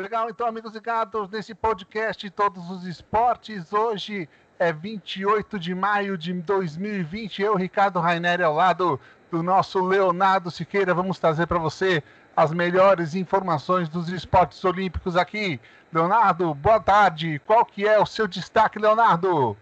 Legal, então, amigos ligados nesse podcast Todos os Esportes. Hoje é 28 de maio de 2020. Eu, Ricardo Rainer, ao lado do nosso Leonardo Siqueira, vamos trazer para você as melhores informações dos esportes olímpicos aqui. Leonardo, boa tarde. Qual que é o seu destaque, Leonardo?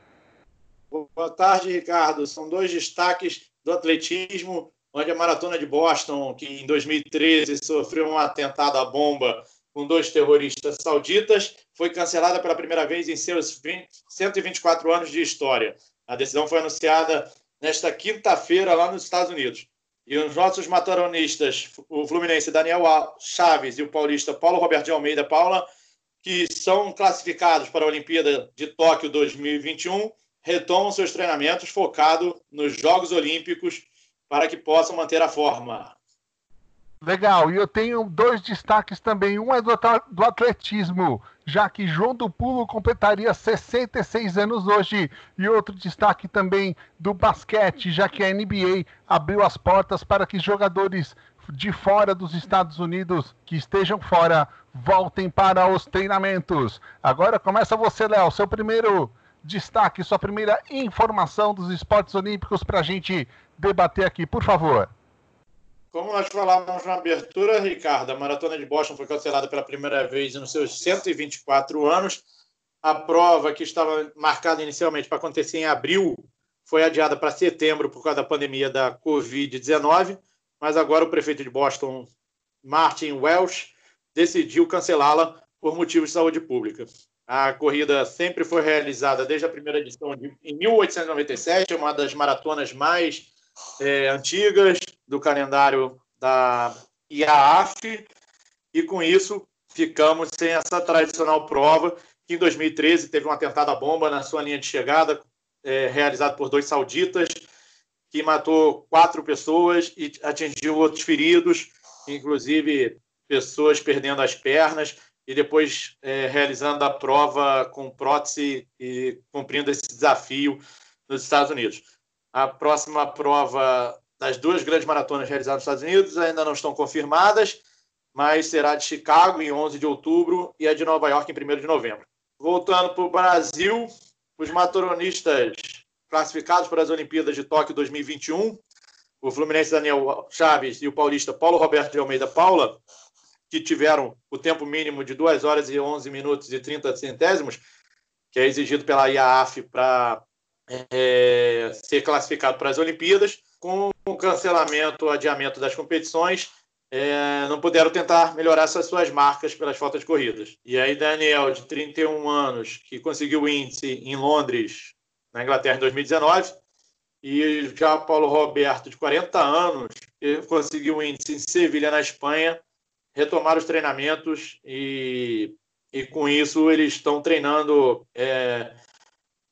Boa tarde, Ricardo. São dois destaques do atletismo, onde a Maratona de Boston, que em 2013 sofreu um atentado à bomba com dois terroristas sauditas, foi cancelada pela primeira vez em seus 20, 124 anos de história. A decisão foi anunciada nesta quinta-feira lá nos Estados Unidos. E os nossos mataronistas, o fluminense Daniel Chaves e o paulista Paulo Roberto de Almeida Paula, que são classificados para a Olimpíada de Tóquio 2021, retomam seus treinamentos focados nos Jogos Olímpicos para que possam manter a forma. Legal, e eu tenho dois destaques também. Um é do, do atletismo, já que João do Pulo completaria 66 anos hoje. E outro destaque também do basquete, já que a NBA abriu as portas para que jogadores de fora dos Estados Unidos que estejam fora voltem para os treinamentos. Agora começa você, Léo, seu primeiro destaque, sua primeira informação dos esportes olímpicos para a gente debater aqui, por favor. Como nós falávamos na abertura, Ricardo, a Maratona de Boston foi cancelada pela primeira vez nos seus 124 anos. A prova que estava marcada inicialmente para acontecer em abril foi adiada para setembro por causa da pandemia da Covid-19, mas agora o prefeito de Boston, Martin Welsh, decidiu cancelá-la por motivos de saúde pública. A corrida sempre foi realizada desde a primeira edição de, em 1897, uma das maratonas mais é, antigas do calendário da IAAF, e com isso ficamos sem essa tradicional prova, que em 2013 teve um atentado à bomba na sua linha de chegada, é, realizado por dois sauditas, que matou quatro pessoas e atingiu outros feridos, inclusive pessoas perdendo as pernas, e depois é, realizando a prova com prótese e cumprindo esse desafio nos Estados Unidos. A próxima prova das duas grandes maratonas realizadas nos Estados Unidos ainda não estão confirmadas, mas será de Chicago em 11 de outubro e a de Nova York em 1 de novembro. Voltando para o Brasil, os maratonistas classificados para as Olimpíadas de Tóquio 2021, o Fluminense Daniel Chaves e o paulista Paulo Roberto de Almeida Paula, que tiveram o tempo mínimo de 2 horas e 11 minutos e 30 centésimos, que é exigido pela IAAF para é, ser classificado para as Olimpíadas. Com o cancelamento, o adiamento das competições, é, não puderam tentar melhorar essas suas marcas pelas faltas corridas. E aí, Daniel, de 31 anos, que conseguiu o índice em Londres, na Inglaterra, em 2019, e já Paulo Roberto, de 40 anos, que conseguiu o índice em Sevilha, na Espanha, retomaram os treinamentos e, e com isso eles estão treinando é,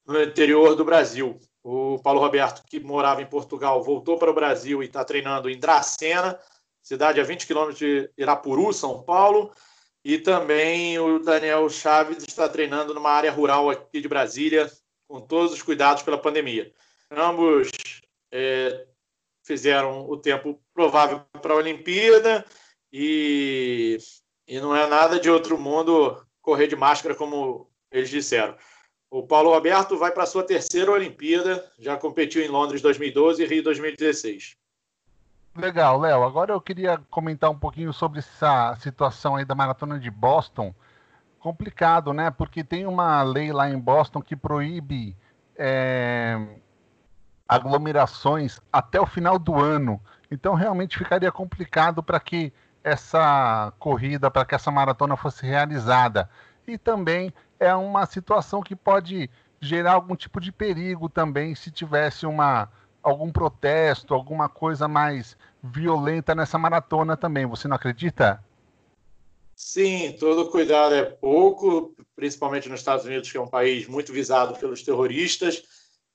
no interior do Brasil. O Paulo Roberto, que morava em Portugal, voltou para o Brasil e está treinando em Dracena, cidade a 20 quilômetros de Irapuru, São Paulo. E também o Daniel Chaves está treinando numa área rural aqui de Brasília, com todos os cuidados pela pandemia. Ambos é, fizeram o tempo provável para a Olimpíada e, e não é nada de outro mundo correr de máscara, como eles disseram. O Paulo Roberto vai para a sua terceira Olimpíada, já competiu em Londres 2012 e Rio 2016. Legal, Léo. Agora eu queria comentar um pouquinho sobre essa situação aí da maratona de Boston. Complicado, né? Porque tem uma lei lá em Boston que proíbe é, aglomerações até o final do ano. Então realmente ficaria complicado para que essa corrida, para que essa maratona fosse realizada. E também é uma situação que pode gerar algum tipo de perigo também se tivesse uma algum protesto, alguma coisa mais violenta nessa maratona também. Você não acredita? Sim, todo cuidado é pouco, principalmente nos Estados Unidos, que é um país muito visado pelos terroristas.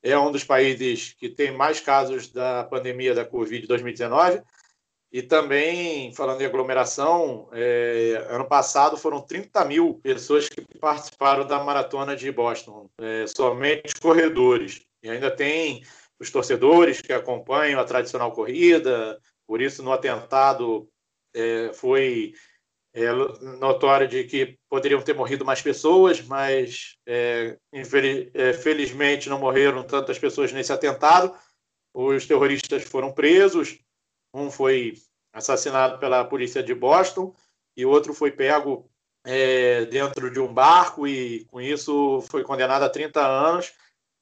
É um dos países que tem mais casos da pandemia da Covid 2019 e também, falando em aglomeração, é, ano passado foram 30 mil pessoas que participaram da maratona de Boston, é, somente corredores. E ainda tem os torcedores que acompanham a tradicional corrida, por isso no atentado é, foi é notório de que poderiam ter morrido mais pessoas, mas é, é, não morreram tantas pessoas nesse atentado. Os terroristas foram presos, um foi assassinado pela polícia de Boston e outro foi pego é, dentro de um barco e com isso foi condenado a 30 anos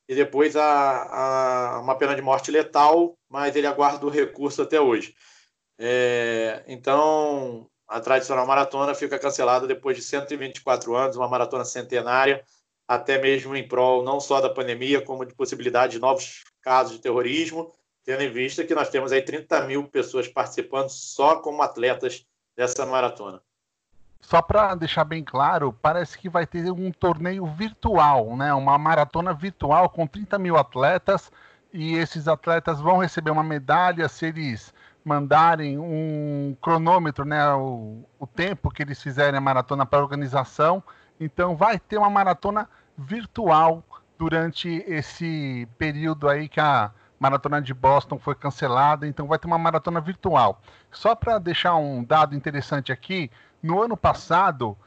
e depois a, a uma pena de morte letal, mas ele aguarda o recurso até hoje. É, então, a tradicional maratona fica cancelada depois de 124 anos, uma maratona centenária, até mesmo em prol não só da pandemia, como de possibilidade de novos casos de terrorismo, tendo em vista que nós temos aí 30 mil pessoas participando só como atletas dessa maratona. Só para deixar bem claro, parece que vai ter um torneio virtual, né? Uma maratona virtual com 30 mil atletas e esses atletas vão receber uma medalha se eles mandarem um cronômetro, né, o, o tempo que eles fizerem a maratona para a organização. Então vai ter uma maratona virtual durante esse período aí que a maratona de Boston foi cancelada, então vai ter uma maratona virtual. Só para deixar um dado interessante aqui, no ano passado,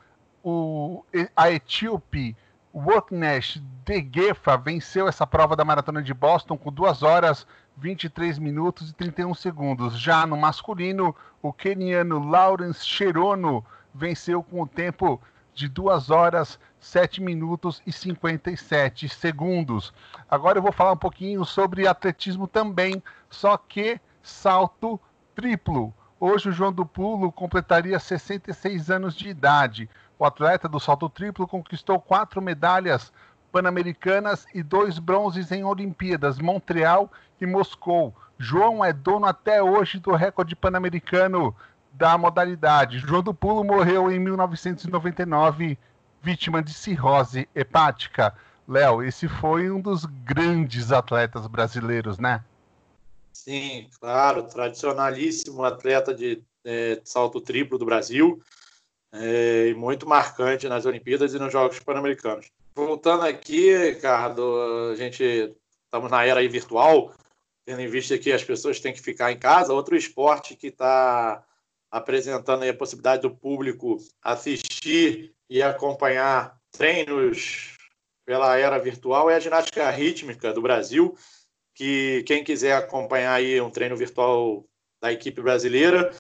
o, a etíope Wotnesh Degefa venceu essa prova da maratona de Boston com 2 horas 23 minutos e 31 segundos. Já no masculino, o keniano Lawrence Cherono venceu com o tempo de 2 horas 7 minutos e 57 segundos. Agora eu vou falar um pouquinho sobre atletismo também, só que salto triplo. Hoje o João do Pulo completaria 66 anos de idade. O atleta do salto triplo conquistou quatro medalhas pan-americanas e dois bronzes em Olimpíadas, Montreal e Moscou. João é dono até hoje do recorde pan-americano da modalidade. João do Pulo morreu em 1999, vítima de cirrose hepática. Léo, esse foi um dos grandes atletas brasileiros, né? Sim, claro, tradicionalíssimo atleta de é, salto triplo do Brasil é, e muito marcante nas Olimpíadas e nos Jogos Pan-Americanos. Voltando aqui, Ricardo, a gente estamos na era virtual, tendo em vista que as pessoas têm que ficar em casa. Outro esporte que está apresentando a possibilidade do público assistir e acompanhar treinos pela era virtual é a ginástica rítmica do Brasil, que quem quiser acompanhar aí um treino virtual da equipe brasileira,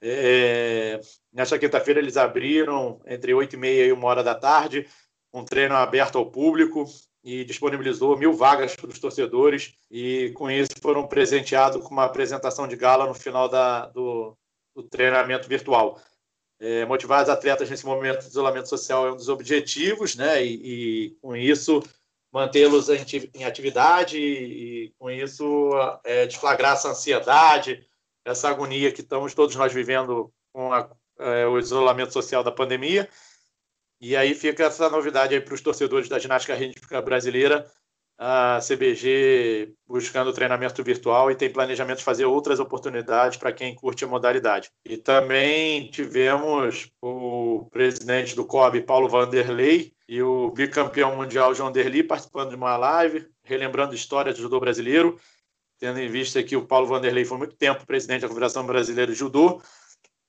é, nesta quinta-feira eles abriram entre 8 e meia e uma hora da tarde um treino aberto ao público e disponibilizou mil vagas para os torcedores e com isso foram presenteados com uma apresentação de gala no final da, do, do treinamento virtual. É, motivar os atletas nesse momento de isolamento social é um dos objetivos, né? E, e com isso mantê-los em atividade e, e com isso é, desflagrar essa ansiedade, essa agonia que estamos todos nós vivendo com a, é, o isolamento social da pandemia e aí fica essa novidade aí para os torcedores da ginástica rítmica brasileira, a CBG buscando treinamento virtual e tem planejamento de fazer outras oportunidades para quem curte a modalidade. E também tivemos o presidente do COB, Paulo Vanderlei, e o bicampeão mundial João Derli participando de uma live, relembrando história do judô brasileiro, tendo em vista que o Paulo Vanderlei foi muito tempo presidente da Confederação Brasileira de Judô,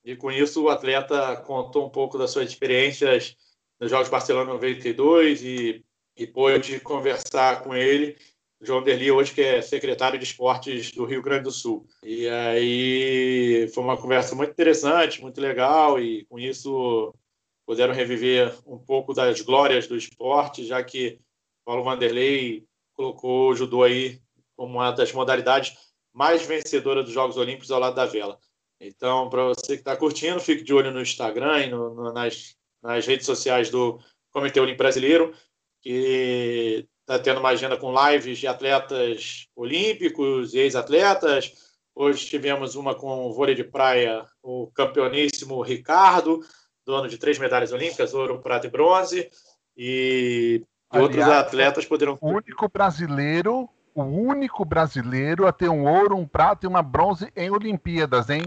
e com isso o atleta contou um pouco das suas experiências nos Jogos Barcelona 92 e, e pôde conversar com ele. João Derli, hoje que é secretário de esportes do Rio Grande do Sul. E aí foi uma conversa muito interessante, muito legal, e com isso puderam reviver um pouco das glórias do esporte, já que Paulo Vanderlei colocou o judô aí como uma das modalidades mais vencedoras dos Jogos Olímpicos ao lado da vela. Então, para você que está curtindo, fique de olho no Instagram e no, no, nas nas redes sociais do Comitê Olímpico Brasileiro, que está tendo uma agenda com lives de atletas olímpicos e ex-atletas. Hoje tivemos uma com o vôlei de praia, o campeoníssimo Ricardo, dono de três medalhas olímpicas, ouro, prata e bronze. E, Aliás, outros atletas poderão. O único brasileiro, o único brasileiro a ter um ouro, um prata e uma bronze em Olimpíadas, hein?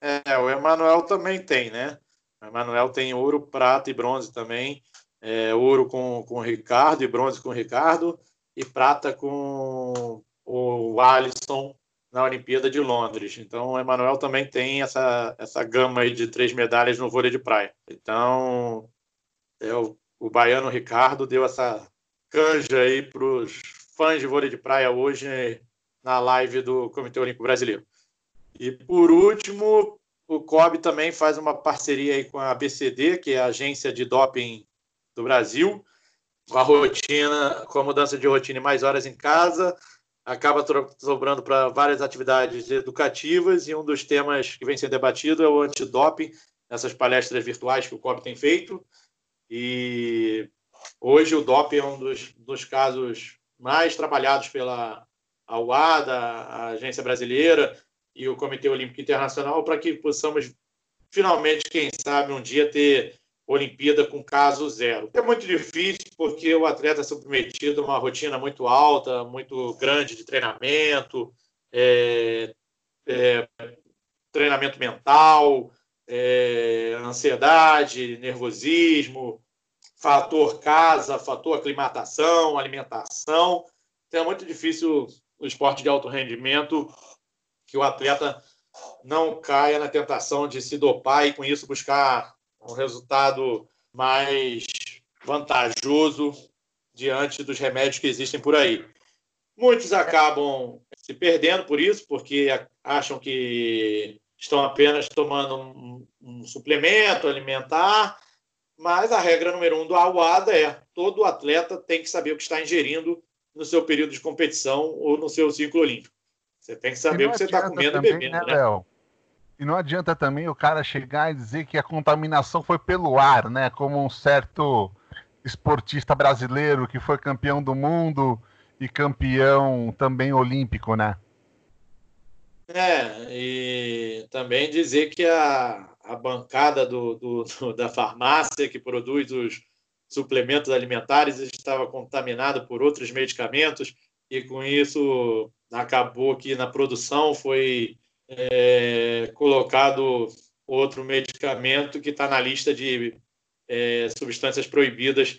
É, o Emanuel também tem, né? O Emanuel tem ouro, prata e bronze também. É, ouro com, com o Ricardo e bronze com o Ricardo e prata com o Alisson na Olimpíada de Londres. Então, o Emanuel também tem essa, essa gama de três medalhas no vôlei de praia. Então, é, o, o baiano Ricardo deu essa canja aí para os fãs de vôlei de praia hoje na live do Comitê Olímpico Brasileiro. E, por último, o COB também faz uma parceria aí com a ABCD, que é a agência de doping do Brasil, com a rotina, com a mudança de rotina e mais horas em casa, acaba sobrando para várias atividades educativas e um dos temas que vem sendo debatido é o antidoping, nessas palestras virtuais que o COB tem feito. E hoje o doping é um dos, dos casos mais trabalhados pela UADA, a Agência Brasileira e o Comitê Olímpico Internacional para que possamos finalmente, quem sabe, um dia ter Olimpíada com caso zero. É muito difícil porque o atleta é submetido a uma rotina muito alta, muito grande de treinamento, é, é, treinamento mental, é, ansiedade, nervosismo, fator casa, fator aclimatação, alimentação. Então é muito difícil o esporte de alto rendimento que o atleta não caia na tentação de se dopar e com isso buscar um resultado mais vantajoso diante dos remédios que existem por aí. Muitos acabam se perdendo por isso, porque acham que estão apenas tomando um, um suplemento alimentar, mas a regra número um do AUADA é todo atleta tem que saber o que está ingerindo no seu período de competição ou no seu ciclo olímpico. Você tem que saber o que você está comendo também, e bebendo. Né, né? E não adianta também o cara chegar e dizer que a contaminação foi pelo ar, né? Como um certo esportista brasileiro que foi campeão do mundo e campeão também olímpico, né? É, e também dizer que a, a bancada do, do, do da farmácia que produz os suplementos alimentares estava contaminada por outros medicamentos e com isso acabou que na produção foi é, colocado outro medicamento que está na lista de é, substâncias proibidas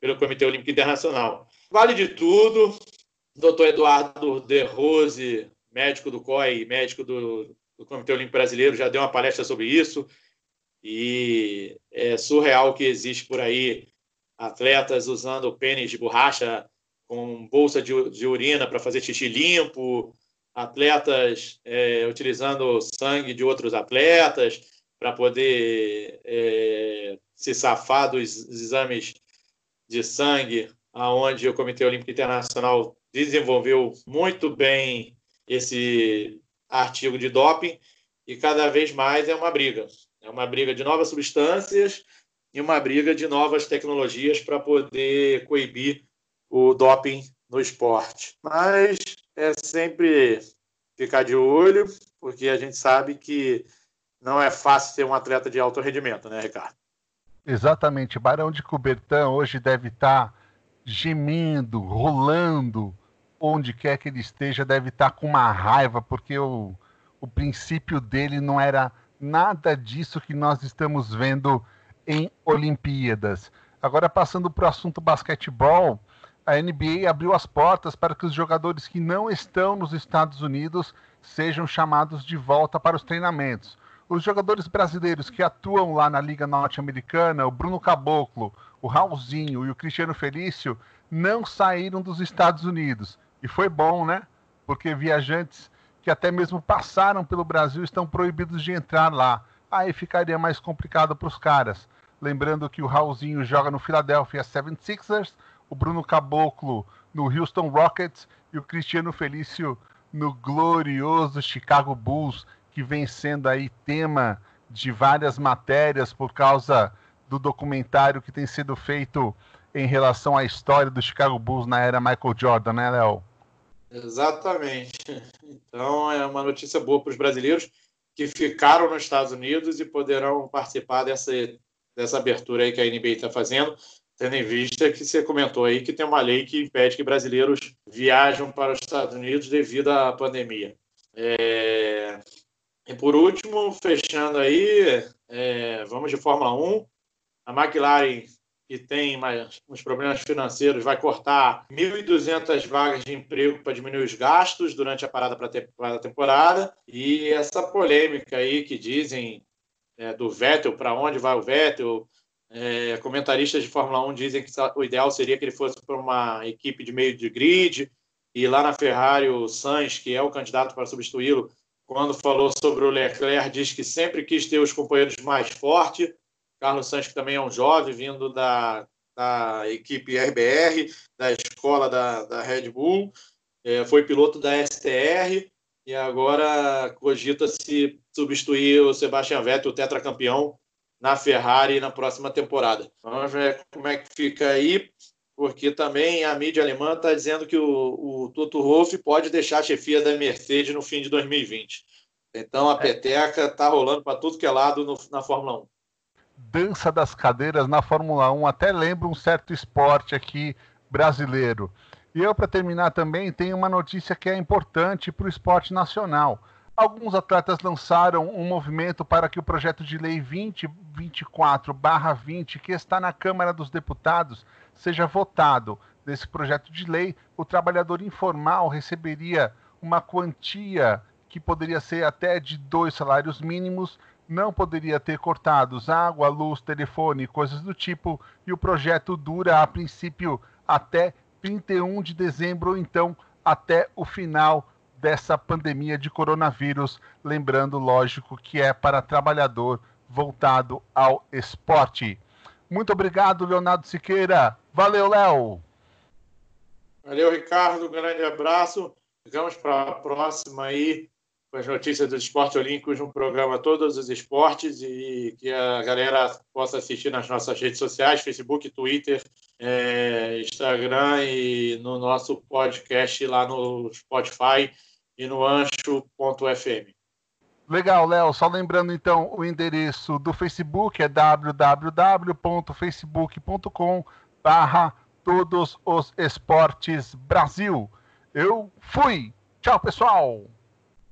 pelo Comitê Olímpico Internacional. Vale de tudo. Dr. Eduardo De Rose, médico do COI, médico do, do Comitê Olímpico Brasileiro, já deu uma palestra sobre isso. E é surreal que existe por aí atletas usando pênis de borracha com bolsa de, de urina para fazer xixi limpo, atletas é, utilizando sangue de outros atletas para poder é, se safar dos exames de sangue, aonde o Comitê Olímpico Internacional desenvolveu muito bem esse artigo de doping e cada vez mais é uma briga. É uma briga de novas substâncias e uma briga de novas tecnologias para poder coibir o doping no esporte. Mas é sempre ficar de olho, porque a gente sabe que não é fácil ser um atleta de alto rendimento, né, Ricardo? Exatamente. Barão de Coubertin hoje deve estar gemendo, rolando, onde quer que ele esteja, deve estar com uma raiva, porque o, o princípio dele não era nada disso que nós estamos vendo em Olimpíadas. Agora, passando para o assunto basquetebol, a NBA abriu as portas para que os jogadores que não estão nos Estados Unidos sejam chamados de volta para os treinamentos. Os jogadores brasileiros que atuam lá na Liga Norte-Americana, o Bruno Caboclo, o Raulzinho e o Cristiano Felício, não saíram dos Estados Unidos. E foi bom, né? Porque viajantes que até mesmo passaram pelo Brasil estão proibidos de entrar lá. Aí ficaria mais complicado para os caras. Lembrando que o Raulzinho joga no Philadelphia 76ers, o Bruno Caboclo no Houston Rockets e o Cristiano Felício no glorioso Chicago Bulls, que vem sendo aí tema de várias matérias por causa do documentário que tem sido feito em relação à história do Chicago Bulls na era Michael Jordan, né, Léo? Exatamente. Então é uma notícia boa para os brasileiros que ficaram nos Estados Unidos e poderão participar dessa, dessa abertura aí que a NBA está fazendo tendo em vista que você comentou aí que tem uma lei que impede que brasileiros viajam para os Estados Unidos devido à pandemia. É... E por último, fechando aí, é... vamos de Fórmula 1. A McLaren que tem mais, uns problemas financeiros, vai cortar 1.200 vagas de emprego para diminuir os gastos durante a parada para a temporada. E essa polêmica aí que dizem é, do Vettel, para onde vai o Vettel, é, comentaristas de Fórmula 1 dizem que o ideal seria que ele fosse para uma equipe de meio de grid, e lá na Ferrari o Sainz, que é o candidato para substituí-lo, quando falou sobre o Leclerc, diz que sempre quis ter os companheiros mais fortes. Carlos Sainz, que também é um jovem, vindo da, da equipe RBR, da escola da, da Red Bull, é, foi piloto da STR e agora cogita-se substituir o Sebastian Vettel, o tetracampeão, na Ferrari na próxima temporada. Vamos ver como é que fica aí porque também a mídia alemã está dizendo que o, o Toto Wolff pode deixar a chefia da Mercedes no fim de 2020. Então a é. peteca está rolando para tudo que é lado no, na Fórmula 1. Dança das cadeiras na Fórmula 1 até lembra um certo esporte aqui brasileiro. E eu, para terminar também, tenho uma notícia que é importante para o esporte nacional. Alguns atletas lançaram um movimento para que o projeto de lei 2024-20, que está na Câmara dos Deputados, seja votado. Nesse projeto de lei, o trabalhador informal receberia uma quantia que poderia ser até de dois salários mínimos, não poderia ter cortados água, luz, telefone, coisas do tipo, e o projeto dura, a princípio, até 31 de dezembro, ou então até o final dessa pandemia de coronavírus. Lembrando, lógico, que é para trabalhador voltado ao esporte. Muito obrigado, Leonardo Siqueira. Valeu, Léo. Valeu, Ricardo. Um grande abraço. Ficamos para a próxima aí com as notícias dos esportes olímpicos no programa Todos os Esportes e que a galera possa assistir nas nossas redes sociais, Facebook, Twitter, é, Instagram e no nosso podcast lá no Spotify e no ancho.fm. Legal, Léo. Só lembrando então o endereço do Facebook é www.facebook.com barra todos os esportes Brasil. Eu fui. Tchau, pessoal.